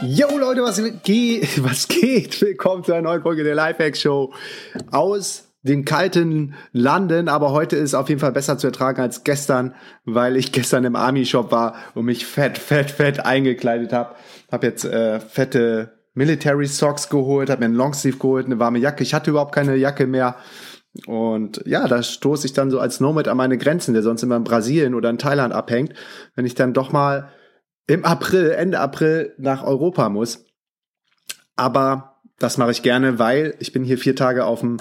Yo Leute, was geht? Was geht? Willkommen zu einer neuen Folge der Lifehack Show aus dem kalten Landen, aber heute ist auf jeden Fall besser zu ertragen als gestern, weil ich gestern im Army Shop war und mich fett, fett, fett eingekleidet habe. Hab jetzt äh, fette Military Socks geholt, habe mir einen Longsleeve geholt, eine warme Jacke. Ich hatte überhaupt keine Jacke mehr. Und ja, da stoße ich dann so als Nomad an meine Grenzen, der sonst immer in Brasilien oder in Thailand abhängt, wenn ich dann doch mal im April, Ende April nach Europa muss. Aber das mache ich gerne, weil ich bin hier vier Tage auf dem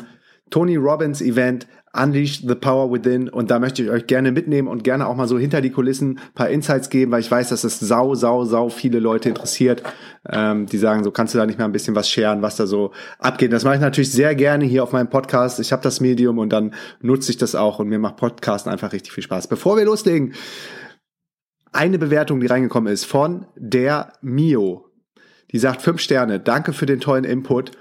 Tony Robbins Event Unleash the Power Within und da möchte ich euch gerne mitnehmen und gerne auch mal so hinter die Kulissen paar Insights geben, weil ich weiß, dass es sau, sau, sau viele Leute interessiert, ähm, die sagen, so kannst du da nicht mehr ein bisschen was scheren, was da so abgeht. Das mache ich natürlich sehr gerne hier auf meinem Podcast. Ich habe das Medium und dann nutze ich das auch und mir macht Podcasten einfach richtig viel Spaß. Bevor wir loslegen, eine Bewertung, die reingekommen ist von der Mio. Die sagt fünf Sterne. Danke für den tollen Input.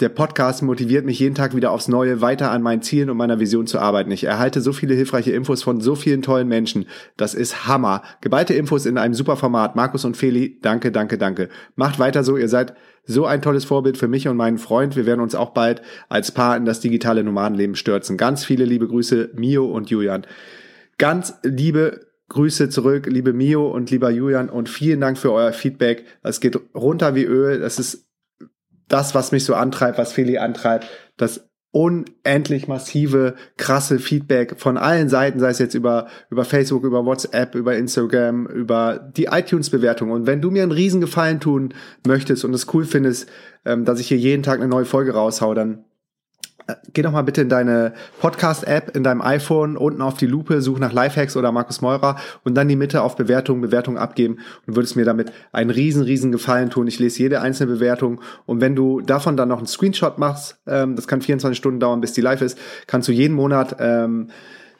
Der Podcast motiviert mich jeden Tag wieder aufs Neue, weiter an meinen Zielen und meiner Vision zu arbeiten. Ich erhalte so viele hilfreiche Infos von so vielen tollen Menschen. Das ist Hammer. Geballte Infos in einem super Format. Markus und Feli, danke, danke, danke. Macht weiter so. Ihr seid so ein tolles Vorbild für mich und meinen Freund. Wir werden uns auch bald als Paar in das digitale Nomadenleben stürzen. Ganz viele liebe Grüße, Mio und Julian. Ganz liebe Grüße zurück, liebe Mio und lieber Julian und vielen Dank für euer Feedback. Es geht runter wie Öl. Das ist das, was mich so antreibt, was Feli antreibt, das unendlich massive, krasse Feedback von allen Seiten, sei es jetzt über, über Facebook, über WhatsApp, über Instagram, über die iTunes-Bewertung. Und wenn du mir einen riesen Gefallen tun möchtest und es cool findest, ähm, dass ich hier jeden Tag eine neue Folge raushau, dann geh doch mal bitte in deine Podcast-App, in deinem iPhone, unten auf die Lupe, such nach Lifehacks oder Markus Meurer und dann die Mitte auf Bewertung, Bewertung abgeben und würdest mir damit einen riesen, riesen Gefallen tun. Ich lese jede einzelne Bewertung und wenn du davon dann noch einen Screenshot machst, ähm, das kann 24 Stunden dauern, bis die live ist, kannst du jeden Monat ähm,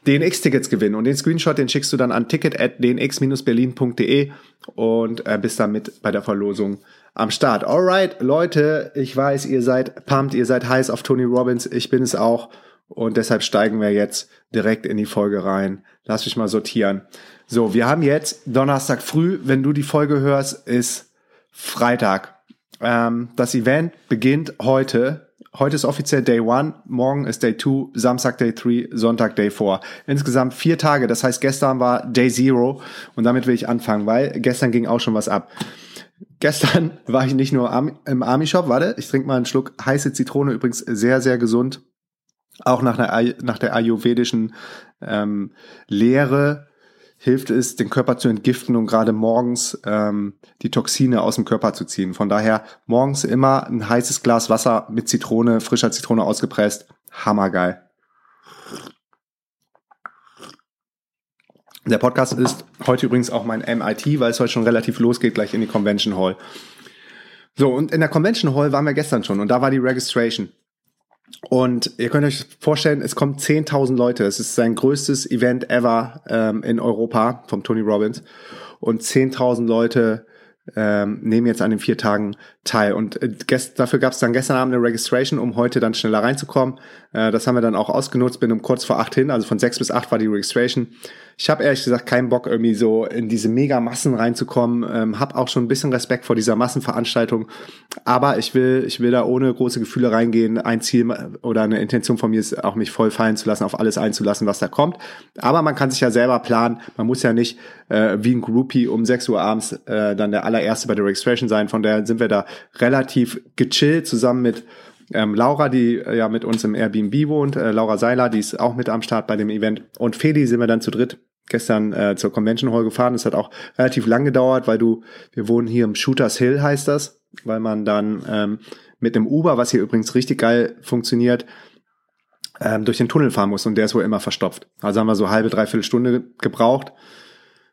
DNX-Tickets gewinnen. Und den Screenshot, den schickst du dann an ticket at dnx-berlin.de und äh, bist damit bei der Verlosung am Start. Alright, Leute, ich weiß, ihr seid pumped, ihr seid heiß auf Tony Robbins, ich bin es auch. Und deshalb steigen wir jetzt direkt in die Folge rein. Lass mich mal sortieren. So, wir haben jetzt Donnerstag früh, wenn du die Folge hörst, ist Freitag. Ähm, das Event beginnt heute. Heute ist offiziell Day One, morgen ist Day Two, Samstag Day Three, Sonntag Day Four. Insgesamt vier Tage, das heißt gestern war Day Zero und damit will ich anfangen, weil gestern ging auch schon was ab. Gestern war ich nicht nur im Army Shop, warte, ich trinke mal einen Schluck heiße Zitrone, übrigens sehr, sehr gesund. Auch nach, einer, nach der ayurvedischen ähm, Lehre hilft es, den Körper zu entgiften und gerade morgens ähm, die Toxine aus dem Körper zu ziehen. Von daher morgens immer ein heißes Glas Wasser mit Zitrone, frischer Zitrone ausgepresst. Hammergeil. Der Podcast ist heute übrigens auch mein MIT, weil es heute schon relativ losgeht, gleich in die Convention Hall. So, und in der Convention Hall waren wir gestern schon und da war die Registration. Und ihr könnt euch vorstellen, es kommen 10.000 Leute. Es ist sein größtes Event ever ähm, in Europa vom Tony Robbins. Und 10.000 Leute ähm, nehmen jetzt an den vier Tagen teil. Und äh, dafür gab es dann gestern Abend eine Registration, um heute dann schneller reinzukommen. Äh, das haben wir dann auch ausgenutzt, bin um kurz vor acht hin, also von sechs bis acht war die Registration. Ich habe ehrlich gesagt keinen Bock, irgendwie so in diese Mega-Massen reinzukommen. Ähm, hab auch schon ein bisschen Respekt vor dieser Massenveranstaltung. Aber ich will, ich will da ohne große Gefühle reingehen. Ein Ziel oder eine Intention von mir ist auch, mich voll fallen zu lassen, auf alles einzulassen, was da kommt. Aber man kann sich ja selber planen. Man muss ja nicht äh, wie ein Groupie um 6 Uhr abends äh, dann der allererste bei der Registration sein. Von daher sind wir da relativ gechillt zusammen mit ähm, Laura, die äh, ja mit uns im Airbnb wohnt, äh, Laura Seiler, die ist auch mit am Start bei dem Event und Feli sind wir dann zu dritt gestern äh, zur Convention Hall gefahren. Das hat auch relativ lang gedauert, weil du, wir wohnen hier im Shooters Hill, heißt das, weil man dann ähm, mit einem Uber, was hier übrigens richtig geil funktioniert, ähm, durch den Tunnel fahren muss und der ist wohl immer verstopft. Also haben wir so halbe, dreiviertel Stunde gebraucht.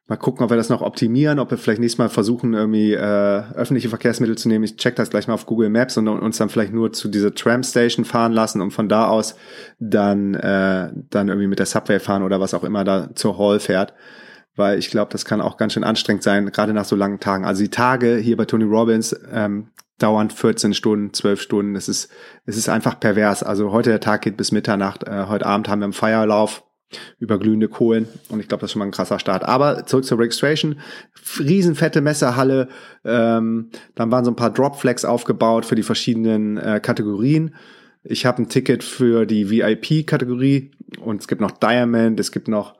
Mal gucken, ob wir das noch optimieren, ob wir vielleicht nächstes Mal versuchen, irgendwie äh, öffentliche Verkehrsmittel zu nehmen. Ich check das gleich mal auf Google Maps und uns dann vielleicht nur zu dieser Tram Station fahren lassen und von da aus dann, äh, dann irgendwie mit der Subway fahren oder was auch immer da zur Hall fährt. Weil ich glaube, das kann auch ganz schön anstrengend sein, gerade nach so langen Tagen. Also die Tage hier bei Tony Robbins ähm, dauern 14 Stunden, 12 Stunden. Es ist, es ist einfach pervers. Also heute der Tag geht bis Mitternacht. Äh, heute Abend haben wir einen Feierlauf über glühende Kohlen. Und ich glaube, das ist schon mal ein krasser Start. Aber zurück zur Registration. Riesenfette Messerhalle. Ähm, dann waren so ein paar Dropflags aufgebaut für die verschiedenen äh, Kategorien. Ich habe ein Ticket für die VIP-Kategorie und es gibt noch Diamond, es gibt noch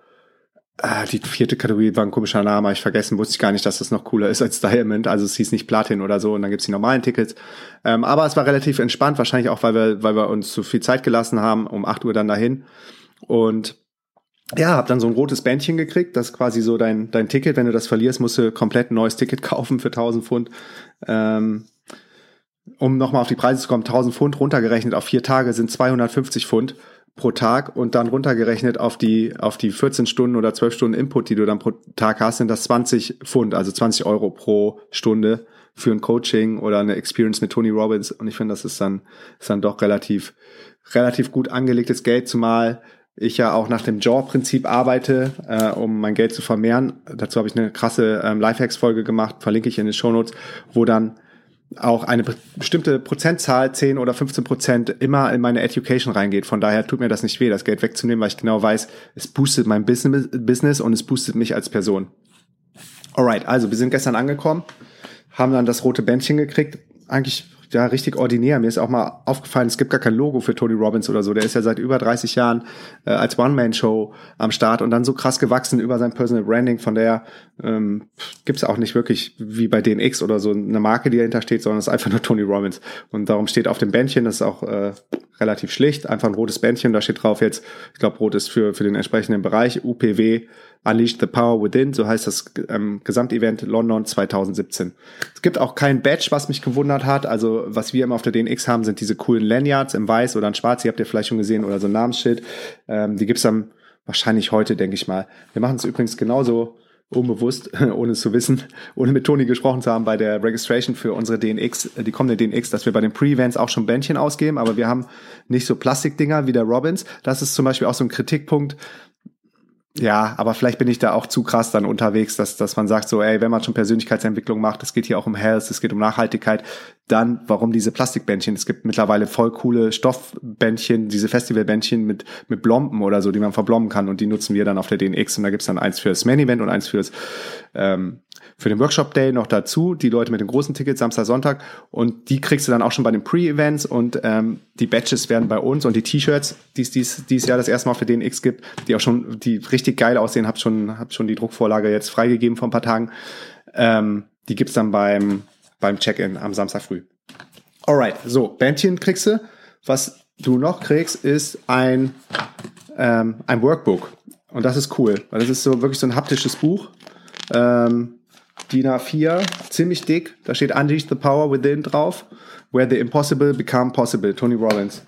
äh, die vierte Kategorie war ein komischer Name, ich vergessen, wusste ich gar nicht, dass das noch cooler ist als Diamond. Also es hieß nicht Platin oder so und dann gibt's die normalen Tickets. Ähm, aber es war relativ entspannt, wahrscheinlich auch, weil wir, weil wir uns zu viel Zeit gelassen haben, um 8 Uhr dann dahin. Und ja, hab dann so ein rotes Bändchen gekriegt, das ist quasi so dein, dein Ticket. Wenn du das verlierst, musst du komplett ein neues Ticket kaufen für 1000 Pfund. Ähm, um nochmal auf die Preise zu kommen, 1000 Pfund runtergerechnet auf vier Tage sind 250 Pfund pro Tag und dann runtergerechnet auf die, auf die 14 Stunden oder 12 Stunden Input, die du dann pro Tag hast, sind das 20 Pfund, also 20 Euro pro Stunde für ein Coaching oder eine Experience mit Tony Robbins. Und ich finde, das ist dann, ist dann doch relativ, relativ gut angelegtes Geld, zumal ich ja auch nach dem Jaw-Prinzip arbeite, äh, um mein Geld zu vermehren. Dazu habe ich eine krasse ähm, Lifehacks-Folge gemacht, verlinke ich in den Shownotes, wo dann auch eine bestimmte Prozentzahl, 10 oder 15 Prozent, immer in meine Education reingeht. Von daher tut mir das nicht weh, das Geld wegzunehmen, weil ich genau weiß, es boostet mein Business und es boostet mich als Person. Alright, also wir sind gestern angekommen, haben dann das rote Bändchen gekriegt. Eigentlich ja richtig ordinär. Mir ist auch mal aufgefallen, es gibt gar kein Logo für Tony Robbins oder so. Der ist ja seit über 30 Jahren äh, als One-Man-Show am Start und dann so krass gewachsen über sein Personal Branding. Von der ähm, gibt auch nicht wirklich wie bei DNX oder so eine Marke, die dahinter steht, sondern es ist einfach nur Tony Robbins. Und darum steht auf dem Bändchen, das ist auch äh, relativ schlicht, einfach ein rotes Bändchen. Da steht drauf jetzt, ich glaube, rot ist für, für den entsprechenden Bereich, UPW Unleash the Power Within, so heißt das ähm, Gesamtevent London 2017. Es gibt auch kein Badge, was mich gewundert hat. Also was wir immer auf der DNX haben, sind diese coolen Lanyards im Weiß oder in Schwarz, die habt ihr vielleicht schon gesehen, oder so ein Namensschild. Ähm, die gibt's dann wahrscheinlich heute, denke ich mal. Wir machen es übrigens genauso unbewusst, ohne es zu wissen, ohne mit Toni gesprochen zu haben bei der Registration für unsere DNX, die kommende DNX, dass wir bei den Pre-Events auch schon Bändchen ausgeben, aber wir haben nicht so Plastikdinger wie der Robbins. Das ist zum Beispiel auch so ein Kritikpunkt, ja, aber vielleicht bin ich da auch zu krass dann unterwegs, dass, dass man sagt so, ey, wenn man schon Persönlichkeitsentwicklung macht, es geht hier auch um Health, es geht um Nachhaltigkeit, dann warum diese Plastikbändchen? Es gibt mittlerweile voll coole Stoffbändchen, diese Festivalbändchen mit, mit Blomben oder so, die man verblommen kann und die nutzen wir dann auf der DNX und da gibt's dann eins fürs Main Event und eins fürs ähm, für den Workshop Day noch dazu, die Leute mit den großen Tickets Samstag, Sonntag und die kriegst du dann auch schon bei den Pre-Events und ähm, die Badges werden bei uns und die T-Shirts, die es dies, dies Jahr das erste Mal für den X gibt, die auch schon, die richtig geil aussehen, hab schon, hab schon die Druckvorlage jetzt freigegeben vor ein paar Tagen. Ähm, die gibt's dann beim, beim Check-in am Samstag früh. Alright, so, Bändchen kriegst du. Was du noch kriegst, ist ein, ähm, ein Workbook. Und das ist cool, weil das ist so wirklich so ein haptisches Buch. Ähm, DIN A4, ziemlich dick. Da steht Unleash the Power Within drauf. Where the Impossible Become Possible. Tony Robbins.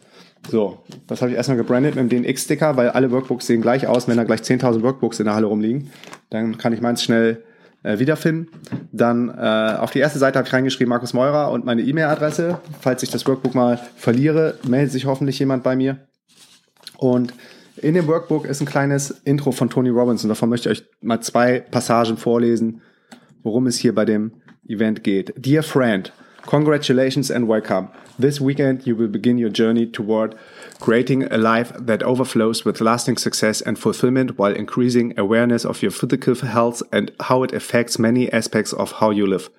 So, das habe ich erstmal gebrandet mit dem DNX-Sticker, weil alle Workbooks sehen gleich aus. Wenn da gleich 10.000 Workbooks in der Halle rumliegen, dann kann ich meins schnell äh, wiederfinden. Dann äh, auf die erste Seite habe ich reingeschrieben Markus Meurer und meine E-Mail-Adresse. Falls ich das Workbook mal verliere, meldet sich hoffentlich jemand bei mir. Und in dem Workbook ist ein kleines Intro von Tony Robbins und davon möchte ich euch mal zwei Passagen vorlesen, worum es hier bei dem Event geht. Dear friend, congratulations and welcome. This weekend you will begin your journey toward creating a life that overflows with lasting success and fulfillment while increasing awareness of your physical health and how it affects many aspects of how you live.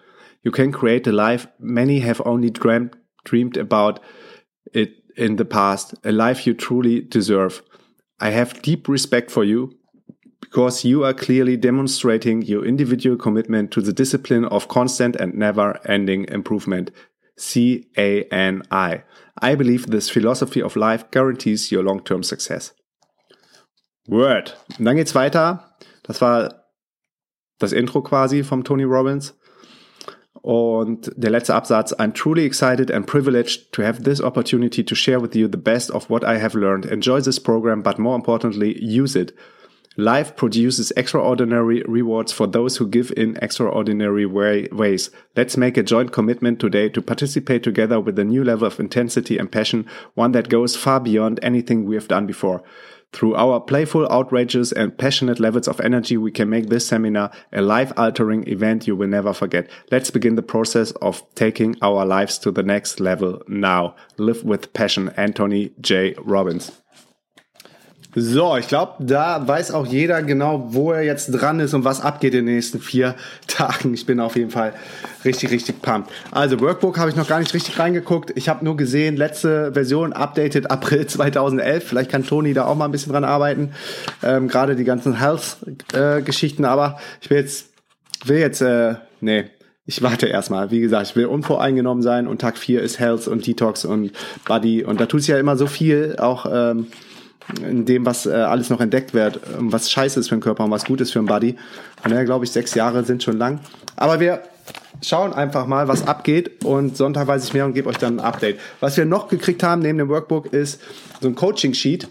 You can create a life many have only dreamed, dreamed about it in the past, a life you truly deserve. I have deep respect for you because you are clearly demonstrating your individual commitment to the discipline of constant and never ending improvement. C-A-N-I. I believe this philosophy of life guarantees your long-term success. Word. Und dann geht's weiter. Das war das Intro quasi vom Tony Robbins. Und der letzte Absatz, I'm truly excited and privileged to have this opportunity to share with you the best of what I have learned. Enjoy this program, but more importantly, use it. Life produces extraordinary rewards for those who give in extraordinary way, ways. Let's make a joint commitment today to participate together with a new level of intensity and passion, one that goes far beyond anything we have done before. Through our playful, outrages and passionate levels of energy, we can make this seminar a life altering event you will never forget. Let's begin the process of taking our lives to the next level now. Live with passion. Anthony J. Robbins. So, ich glaube, da weiß auch jeder genau, wo er jetzt dran ist und was abgeht in den nächsten vier Tagen. Ich bin auf jeden Fall richtig, richtig pumped. Also Workbook habe ich noch gar nicht richtig reingeguckt. Ich habe nur gesehen, letzte Version updated April 2011. Vielleicht kann Toni da auch mal ein bisschen dran arbeiten. Ähm, Gerade die ganzen Health-Geschichten. Äh, Aber ich will jetzt, will jetzt, äh, nee, ich warte erstmal. Wie gesagt, ich will unvoreingenommen sein und Tag 4 ist Health und Detox und Body. Und da tut sich ja immer so viel, auch ähm, in dem, was äh, alles noch entdeckt wird, was scheiße ist für den Körper und was gut ist für den Body. Von daher glaube ich, sechs Jahre sind schon lang. Aber wir schauen einfach mal, was abgeht und Sonntag weiß ich mehr und gebe euch dann ein Update. Was wir noch gekriegt haben neben dem Workbook ist so ein Coaching-Sheet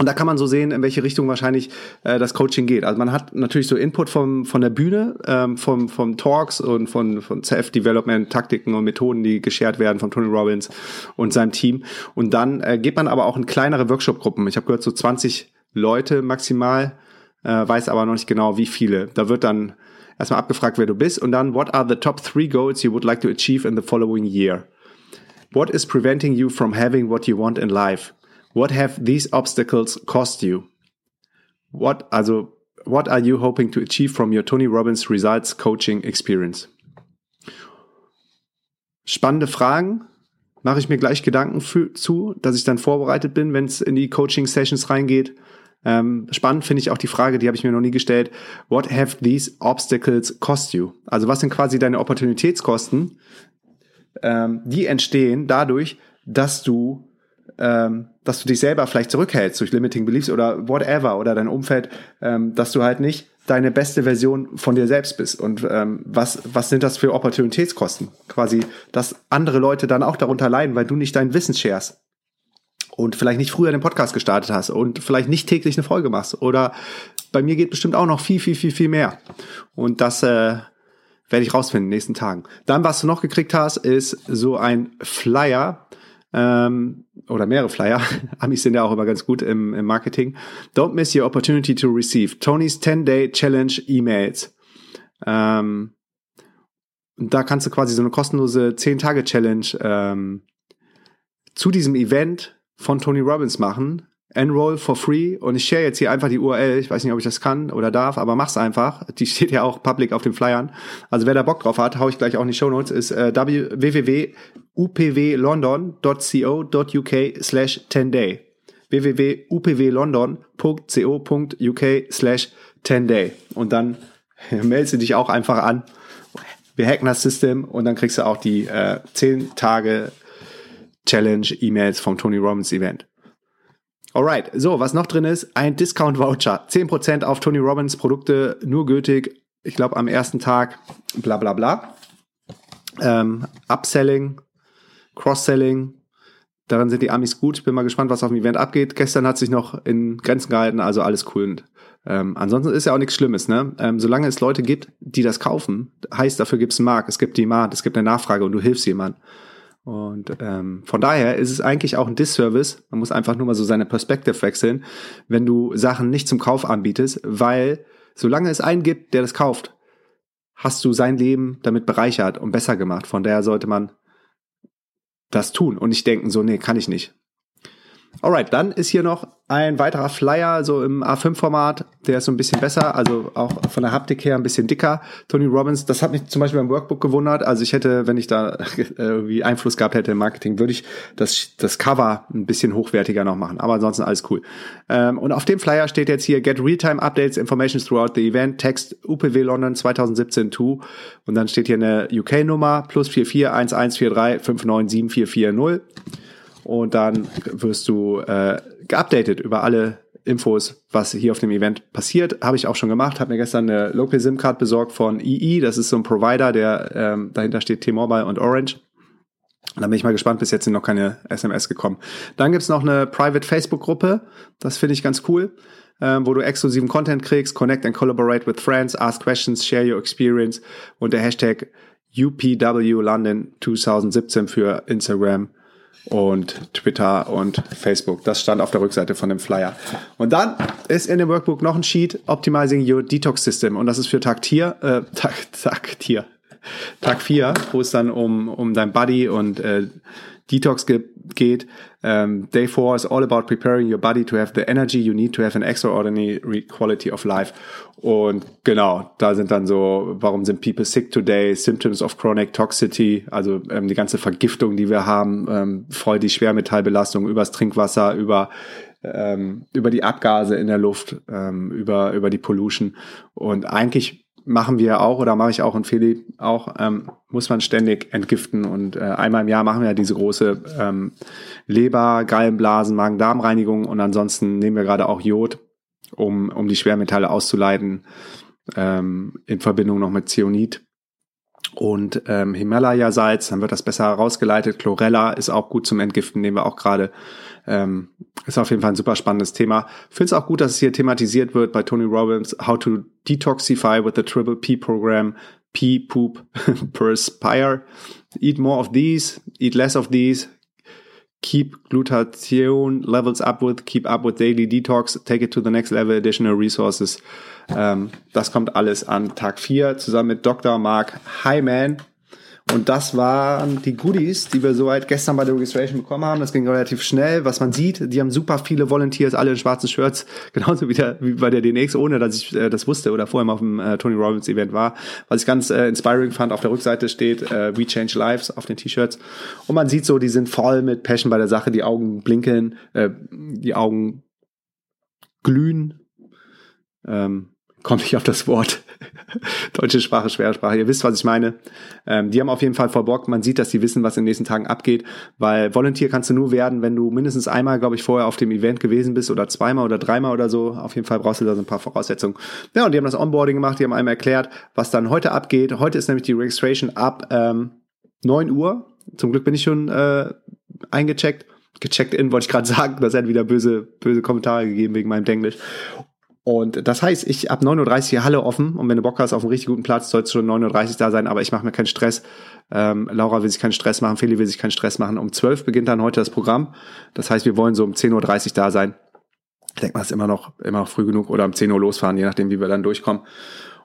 und da kann man so sehen, in welche Richtung wahrscheinlich äh, das Coaching geht. Also man hat natürlich so Input vom, von der Bühne, ähm, vom, vom Talks und von, von Self-Development, Taktiken und Methoden, die geshared werden von Tony Robbins und seinem Team. Und dann äh, geht man aber auch in kleinere Workshop-Gruppen. Ich habe gehört, so 20 Leute maximal, äh, weiß aber noch nicht genau, wie viele. Da wird dann erstmal abgefragt, wer du bist und dann, what are the top three goals you would like to achieve in the following year? What is preventing you from having what you want in life? What have these obstacles cost you? What, also, what are you hoping to achieve from your Tony Robbins Results Coaching Experience? Spannende Fragen. Mache ich mir gleich Gedanken für, zu, dass ich dann vorbereitet bin, wenn es in die Coaching-Sessions reingeht. Ähm, spannend finde ich auch die Frage, die habe ich mir noch nie gestellt. What have these obstacles cost you? Also was sind quasi deine Opportunitätskosten? Ähm, die entstehen dadurch, dass du ähm, dass du dich selber vielleicht zurückhältst durch Limiting Beliefs oder whatever oder dein Umfeld, ähm, dass du halt nicht deine beste Version von dir selbst bist. Und ähm, was, was sind das für Opportunitätskosten? Quasi, dass andere Leute dann auch darunter leiden, weil du nicht dein Wissen sharest. Und vielleicht nicht früher den Podcast gestartet hast und vielleicht nicht täglich eine Folge machst. Oder bei mir geht bestimmt auch noch viel, viel, viel, viel mehr. Und das äh, werde ich rausfinden in den nächsten Tagen. Dann, was du noch gekriegt hast, ist so ein Flyer, ähm, oder mehrere Flyer. Amis sind ja auch immer ganz gut im, im Marketing. Don't miss your opportunity to receive Tony's 10-Day Challenge E-Mails. Ähm, da kannst du quasi so eine kostenlose 10-Tage-Challenge ähm, zu diesem Event von Tony Robbins machen. Enroll for free und ich share jetzt hier einfach die URL. Ich weiß nicht, ob ich das kann oder darf, aber mach's einfach. Die steht ja auch public auf den Flyern. Also wer da Bock drauf hat, hau ich gleich auch in die Show Notes, ist äh, www.upwlondon.co.uk slash 10day. www.upwlondon.co.uk slash 10day. Und dann meldest du dich auch einfach an. Wir hacken das System und dann kriegst du auch die äh, 10 Tage Challenge E-Mails vom Tony Robbins Event. Alright, so, was noch drin ist, ein Discount-Voucher. 10% auf Tony Robbins Produkte, nur gültig, ich glaube, am ersten Tag, bla bla bla. Ähm, Upselling, Cross-Selling, daran sind die Amis gut. Bin mal gespannt, was auf dem Event abgeht. Gestern hat sich noch in Grenzen gehalten, also alles cool. Und, ähm, ansonsten ist ja auch nichts Schlimmes, ne? Ähm, solange es Leute gibt, die das kaufen, heißt, dafür gibt es einen Markt, es gibt Demand, es gibt eine Nachfrage und du hilfst jemandem. Und ähm, von daher ist es eigentlich auch ein Disservice. Man muss einfach nur mal so seine Perspektive wechseln, wenn du Sachen nicht zum Kauf anbietest, weil solange es einen gibt, der das kauft, hast du sein Leben damit bereichert und besser gemacht. Von daher sollte man das tun und nicht denken, so, nee, kann ich nicht. Alright, dann ist hier noch ein weiterer Flyer, so im A5-Format, der ist so ein bisschen besser, also auch von der Haptik her ein bisschen dicker. Tony Robbins, das hat mich zum Beispiel beim Workbook gewundert. Also ich hätte, wenn ich da irgendwie Einfluss gehabt hätte im Marketing, würde ich das, das Cover ein bisschen hochwertiger noch machen. Aber ansonsten alles cool. Ähm, und auf dem Flyer steht jetzt hier Get Real-Time Updates, Informations throughout the event, Text UPW London 2017 2. Und dann steht hier eine UK-Nummer plus 441143 5974440 und dann wirst du äh, geupdatet über alle Infos, was hier auf dem Event passiert. Habe ich auch schon gemacht. Habe mir gestern eine Local SIM-Card besorgt von EE. Das ist so ein Provider, der ähm, dahinter steht T-Mobile und Orange. Da bin ich mal gespannt, bis jetzt sind noch keine SMS gekommen. Dann gibt's noch eine Private Facebook-Gruppe. Das finde ich ganz cool, ähm, wo du exklusiven Content kriegst. Connect and collaborate with friends, ask questions, share your experience und der Hashtag UPW London 2017 für Instagram und Twitter und Facebook. Das stand auf der Rückseite von dem Flyer. Und dann ist in dem Workbook noch ein Sheet Optimizing Your Detox System und das ist für Tag Tier, äh, Tag, Tag Tier, Tag 4, wo es dann um, um dein Body und äh, Detox ge geht. Um, ähm, day 4 is all about preparing your body to have the energy you need to have an extraordinary quality of life. Und genau, da sind dann so, warum sind people sick today? Symptoms of chronic toxicity, also ähm, die ganze Vergiftung, die wir haben, ähm, voll die Schwermetallbelastung übers Trinkwasser, über ähm, über die Abgase in der Luft, ähm, über über die Pollution. Und eigentlich machen wir auch oder mache ich auch und Philipp auch, ähm, muss man ständig entgiften. Und äh, einmal im Jahr machen wir ja diese große ähm, Leber, Gallenblasen, Magen-Darm-Reinigung und ansonsten nehmen wir gerade auch Jod, um, um die Schwermetalle auszuleiten, ähm, in Verbindung noch mit Zionit und ähm, Himalaya-Salz, dann wird das besser herausgeleitet. Chlorella ist auch gut zum Entgiften, nehmen wir auch gerade. Ähm, ist auf jeden Fall ein super spannendes Thema. Finde es auch gut, dass es hier thematisiert wird bei Tony Robbins, How to Detoxify with the Triple P Program, P, Poop, Perspire. Eat more of these, eat less of these, keep glutathione levels up with, keep up with daily detox, take it to the next level, additional resources. Ähm, das kommt alles an Tag 4 zusammen mit Dr. Mark Hyman. Und das waren die Goodies, die wir soweit gestern bei der Registration bekommen haben. Das ging relativ schnell. Was man sieht, die haben super viele Volunteers, alle in schwarzen Shirts, genauso wie, der, wie bei der DNX, ohne dass ich äh, das wusste oder vorher mal auf dem äh, Tony Robbins Event war. Was ich ganz äh, inspiring fand, auf der Rückseite steht äh, We Change Lives auf den T-Shirts. Und man sieht so, die sind voll mit Passion bei der Sache, die Augen blinkeln, äh, die Augen glühen. Ähm, komme ich auf das Wort. Deutsche Sprache, schwere Sprache. Ihr wisst, was ich meine. Ähm, die haben auf jeden Fall voll Bock. Man sieht, dass die wissen, was in den nächsten Tagen abgeht. Weil Volunteer kannst du nur werden, wenn du mindestens einmal, glaube ich, vorher auf dem Event gewesen bist oder zweimal oder dreimal oder so. Auf jeden Fall brauchst du da so ein paar Voraussetzungen. Ja, und die haben das Onboarding gemacht. Die haben einmal erklärt, was dann heute abgeht. Heute ist nämlich die Registration ab ähm, 9 Uhr. Zum Glück bin ich schon äh, eingecheckt gecheckt in, wollte ich gerade sagen. Das hat wieder böse, böse Kommentare gegeben wegen meinem Englisch. Und das heißt, ich ab 9.30 Uhr hier Halle offen und wenn du Bock hast auf einen richtig guten Platz, sollst du schon 9.30 Uhr da sein, aber ich mache mir keinen Stress. Ähm, Laura will sich keinen Stress machen, Feli will sich keinen Stress machen. Um 12 beginnt dann heute das Programm. Das heißt, wir wollen so um 10.30 Uhr da sein. Ich denke mal, es ist immer noch, immer noch früh genug oder um 10 Uhr losfahren, je nachdem, wie wir dann durchkommen.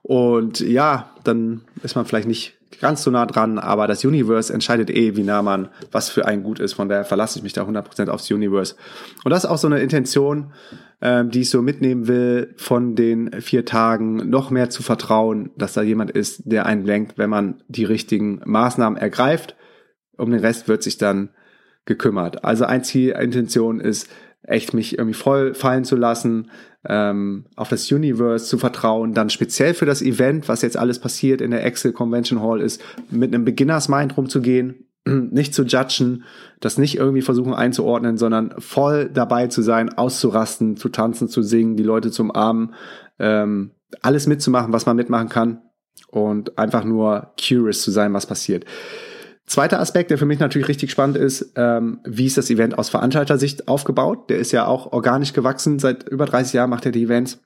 Und ja, dann ist man vielleicht nicht ganz so nah dran, aber das Universe entscheidet eh, wie nah man was für einen gut ist. Von daher verlasse ich mich da 100% aufs Universe. Und das ist auch so eine Intention, ähm, die ich so mitnehmen will von den vier Tagen, noch mehr zu vertrauen, dass da jemand ist, der einen lenkt, wenn man die richtigen Maßnahmen ergreift. Um den Rest wird sich dann gekümmert. Also ein Ziel, Intention ist, echt mich irgendwie voll fallen zu lassen, ähm, auf das Universe zu vertrauen, dann speziell für das Event, was jetzt alles passiert in der Excel Convention Hall ist, mit einem Beginners Mind rumzugehen, nicht zu judgen, das nicht irgendwie versuchen einzuordnen, sondern voll dabei zu sein, auszurasten, zu tanzen, zu singen, die Leute zum Armen, ähm, alles mitzumachen, was man mitmachen kann und einfach nur curious zu sein, was passiert. Zweiter Aspekt, der für mich natürlich richtig spannend ist, ähm, wie ist das Event aus Veranstalter-Sicht aufgebaut? Der ist ja auch organisch gewachsen. Seit über 30 Jahren macht er die Events.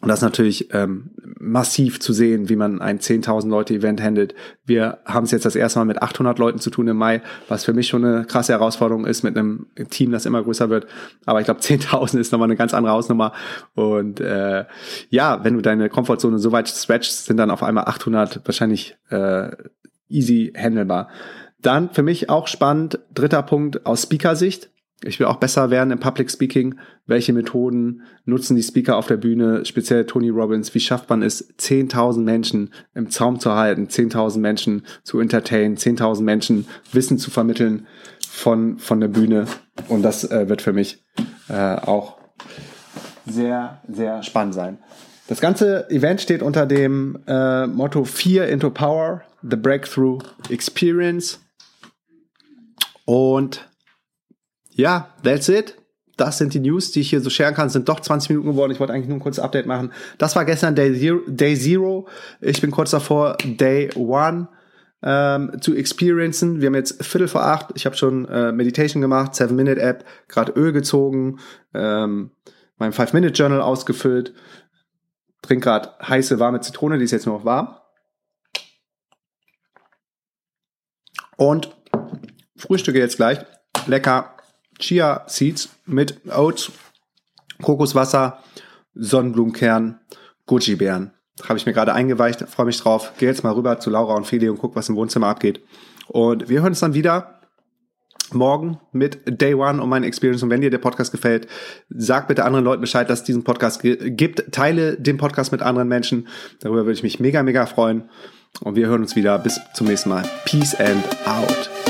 Und das ist natürlich ähm, massiv zu sehen, wie man ein 10.000 Leute Event handelt. Wir haben es jetzt das erste Mal mit 800 Leuten zu tun im Mai, was für mich schon eine krasse Herausforderung ist mit einem Team, das immer größer wird. Aber ich glaube, 10.000 ist nochmal eine ganz andere Hausnummer. Und äh, ja, wenn du deine Komfortzone so weit stretchst, sind dann auf einmal 800 wahrscheinlich äh, easy handelbar. Dann für mich auch spannend, dritter Punkt aus Speaker-Sicht. Ich will auch besser werden im Public Speaking. Welche Methoden nutzen die Speaker auf der Bühne, speziell Tony Robbins? Wie schafft man es, 10.000 Menschen im Zaum zu halten, 10.000 Menschen zu entertainen, 10.000 Menschen Wissen zu vermitteln von, von der Bühne? Und das äh, wird für mich äh, auch sehr, sehr spannend sein. Das ganze Event steht unter dem äh, Motto Fear into Power, The Breakthrough Experience. Und ja, that's it. das sind die News, die ich hier so sharen kann. Sind doch 20 Minuten geworden. Ich wollte eigentlich nur ein kurzes Update machen. Das war gestern Day Zero. Day Zero. Ich bin kurz davor, Day One ähm, zu experiencen. Wir haben jetzt Viertel vor acht. Ich habe schon äh, Meditation gemacht, Seven Minute App, gerade Öl gezogen, ähm, mein Five Minute Journal ausgefüllt, trink gerade heiße warme Zitrone, die ist jetzt nur noch warm. Und frühstücke jetzt gleich lecker Chia Seeds mit Oats, Kokoswasser, Sonnenblumenkern, Goji-Beeren. Habe ich mir gerade eingeweicht, freue mich drauf. Gehe jetzt mal rüber zu Laura und Feli und guck, was im Wohnzimmer abgeht. Und wir hören uns dann wieder morgen mit Day One und meine Experience. Und wenn dir der Podcast gefällt, sag bitte anderen Leuten Bescheid, dass es diesen Podcast gibt. Teile den Podcast mit anderen Menschen. Darüber würde ich mich mega, mega freuen. Und wir hören uns wieder. Bis zum nächsten Mal. Peace and out.